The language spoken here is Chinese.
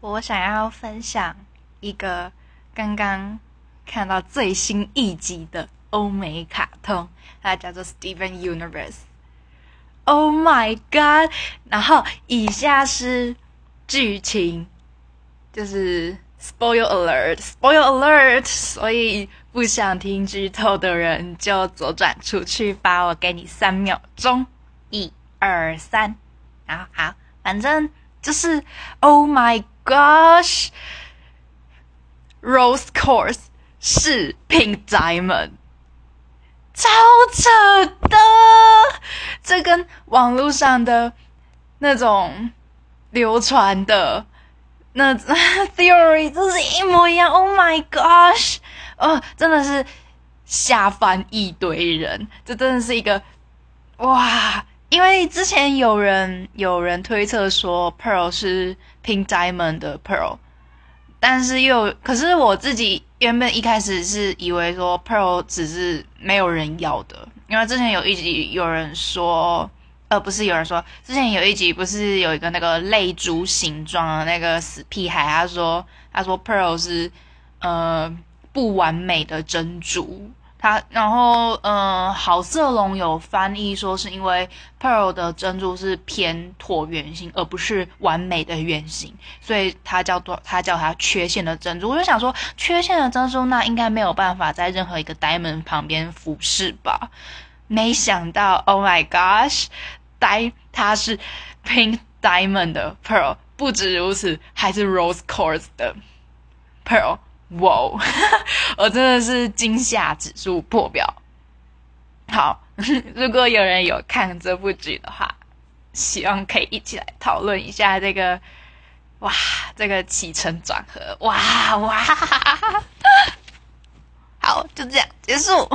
我想要分享一个刚刚看到最新一集的欧美卡通，它叫做《Steven Universe》。Oh my god！然后以下是剧情，就是 Spoil Alert，Spoil Alert，所以不想听剧透的人就左转出去吧。我给你三秒钟，一、二、三。好好，反正就是 Oh my。Gosh, Rose Course 是 Pink Diamond，超扯的！这跟网络上的那种流传的那 theory 都是一模一样。Oh my gosh！哦，真的是吓翻一堆人。这真的是一个哇！之前有人有人推测说 Pearl 是 Pink Diamond 的 Pearl，但是又可是我自己原本一开始是以为说 Pearl 只是没有人要的，因为之前有一集有人说，呃，不是有人说，之前有一集不是有一个那个泪珠形状的那个死屁孩，他说他说 Pearl 是呃不完美的珍珠。它，然后，嗯，好色龙有翻译说是因为 pearl 的珍珠是偏椭圆形，而不是完美的圆形，所以它叫做它叫它缺陷的珍珠。我就想说，缺陷的珍珠那应该没有办法在任何一个 diamond 旁边俯视吧？没想到，Oh my gosh，di 它是 pink diamond 的 pearl，不止如此，还是 rose quartz 的 pearl。哇，我真的是惊吓指数破表。好，如果有人有看这部剧的话，希望可以一起来讨论一下这个，哇，这个起承转合，哇哇，好，就这样结束。